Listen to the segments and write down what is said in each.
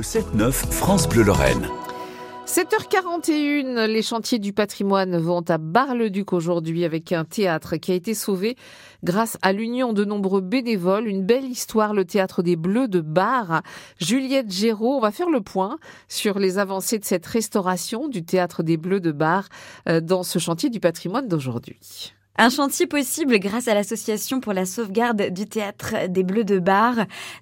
Le 7-9, France Bleu-Lorraine. 7h41, les chantiers du patrimoine vont à Bar-le-Duc aujourd'hui avec un théâtre qui a été sauvé grâce à l'union de nombreux bénévoles. Une belle histoire, le théâtre des Bleus de Bar. Juliette Géraud, on va faire le point sur les avancées de cette restauration du théâtre des Bleus de Bar euh, dans ce chantier du patrimoine d'aujourd'hui. Un chantier possible grâce à l'Association pour la sauvegarde du théâtre des Bleus de Bar.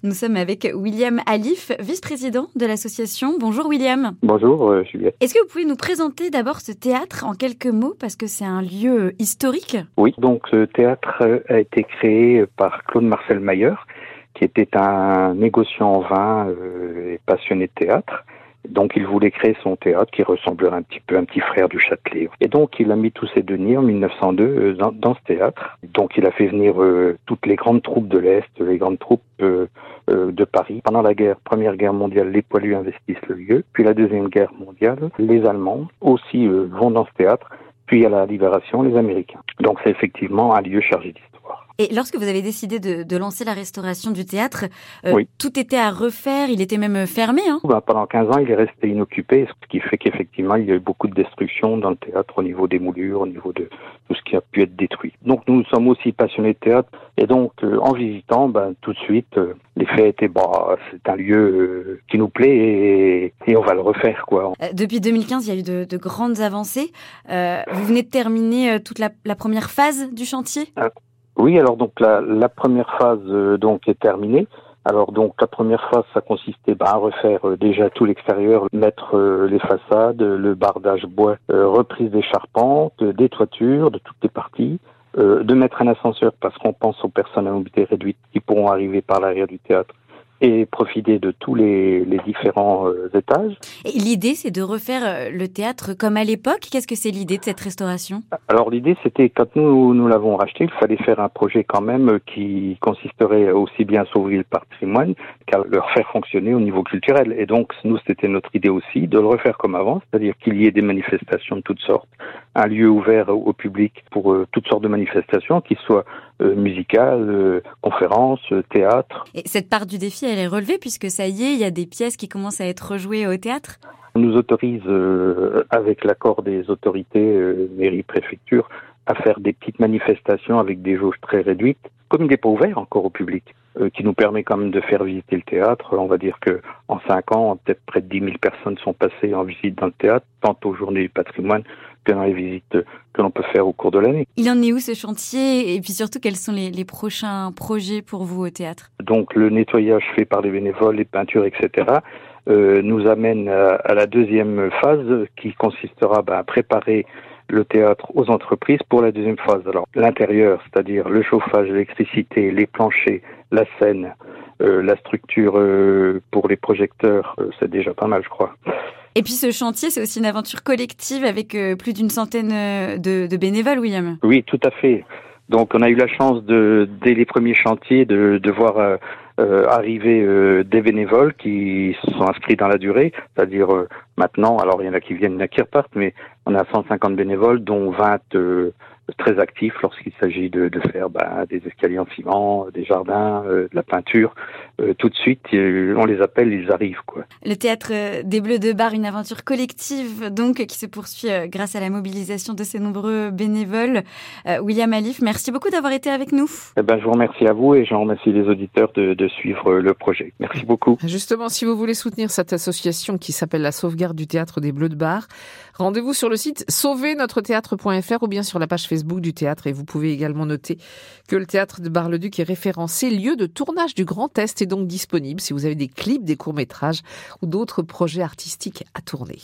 Nous sommes avec William Alif, vice-président de l'association. Bonjour William. Bonjour euh, Juliette. Est-ce que vous pouvez nous présenter d'abord ce théâtre en quelques mots parce que c'est un lieu historique? Oui, donc ce théâtre a été créé par Claude Marcel Mayer qui était un négociant en vin euh, et passionné de théâtre donc il voulait créer son théâtre qui ressemblerait un petit peu à un petit frère du Châtelet. Et donc il a mis tous ses deniers en 1902 euh, dans, ce théâtre. Donc il a fait venir euh, toutes les grandes troupes de l'Est, les grandes troupes euh, de Paris. Pendant la guerre, première guerre mondiale, les poilus investissent le lieu. Puis la deuxième guerre mondiale, les Allemands aussi vont dans ce théâtre. Puis à la libération, les Américains. Donc c'est effectivement un lieu chargé d'histoire. Et lorsque vous avez décidé de, lancer la restauration du théâtre, euh, tout était à refaire, il était même fermé. Hein bah, pendant 15 ans, il est resté inoccupé, ce qui fait qu'effectivement, il y a eu beaucoup de destruction dans le théâtre au niveau des moulures, au niveau de tout ce qui a pu être détruit. Donc nous sommes aussi passionnés de théâtre, et donc euh, en visitant, ben, tout de suite, euh, les faits étaient, bah, c'est un lieu qui nous plaît et, on va le refaire. quoi. depuis 2015, il y a eu de, grandes avancées. vous venez de terminer toute la, la première phase du chantier? Ah, oui, alors donc la, la première phase euh, donc est terminée. Alors donc la première phase, ça consistait bah, à refaire euh, déjà tout l'extérieur, mettre euh, les façades, le bardage bois, reprise des charpentes, des toitures, de toutes les parties, de mettre un ascenseur parce qu'on pense aux personnes à mobilité réduite qui pourront arriver par l'arrière du théâtre et profiter de tous les, les différents euh, étages. L'idée, c'est de refaire euh, le théâtre comme à l'époque. Qu'est-ce que c'est l'idée de cette restauration? Alors l'idée, c'était quand nous nous l'avons racheté, il fallait faire un projet quand même euh, qui consisterait aussi bien à sauver le patrimoine qu'à le refaire fonctionner au niveau culturel. Et donc nous, c'était notre idée aussi de le refaire comme avant, c'est-à-dire qu'il y ait des manifestations de toutes sortes, un lieu ouvert au public pour toutes sortes de manifestations, qui soient musicales, conférences, théâtre. Et cette part du défi, elle est relevée puisque ça y est, il y a des pièces qui commencent à être rejouées au théâtre? On nous autorise, euh, avec l'accord des autorités, euh, mairie, préfecture, à faire des petites manifestations avec des jauges très réduites, comme il n'est pas ouvert encore au public, euh, qui nous permet quand même de faire visiter le théâtre. On va dire que en cinq ans, peut-être près de 10 000 personnes sont passées en visite dans le théâtre, tant aux journées du patrimoine que dans les visites que l'on peut faire au cours de l'année. Il en est où ce chantier? Et puis surtout quels sont les, prochains projets pour vous au théâtre? Donc le nettoyage fait par les bénévoles, les peintures, etc. Euh, nous amène à, la deuxième phase qui consistera ben, à préparer le théâtre aux entreprises pour la deuxième phase. Alors l'intérieur, c'est-à-dire le chauffage, l'électricité, les planchers, la scène, euh, la structure euh, pour les projecteurs, c'est déjà pas mal, je crois. Et puis ce chantier, c'est aussi une aventure collective avec euh, plus d'une centaine euh, de, bénévoles, William. Oui, tout à fait. Donc on a eu la chance de, dès les premiers chantiers, de, de voir euh, arriver des bénévoles qui sont inscrits dans la durée, c'est-à-dire maintenant, alors il y en a qui viennent, il y en a qui repartent, mais on a 150 bénévoles, dont 20 très actifs lorsqu'il s'agit de, de, faire bah, des escaliers en ciment, des jardins, euh, de la peinture. Euh, tout de suite, euh, on les appelle, ils arrivent. Quoi. Le théâtre des Bleus de Bar, une aventure collective donc qui se poursuit grâce à la mobilisation de ces nombreux bénévoles. William Alif, merci beaucoup d'avoir été avec nous. Eh ben, je vous remercie à vous et je remercie les auditeurs de, de suivre le projet. Merci beaucoup. Justement, si vous voulez soutenir cette association qui s'appelle la sauvegarde du théâtre des Bleus de Bar, rendez-vous sur le site sauvernotre-théâtre.fr ou bien sur la page Du théâtre et vous pouvez également noter que le théâtre de Bar-le-Duc est référencé lieu de tournage du Grand Est et donc disponible si vous avez des clips, des courts-métrages ou d'autres projets artistiques à tourner.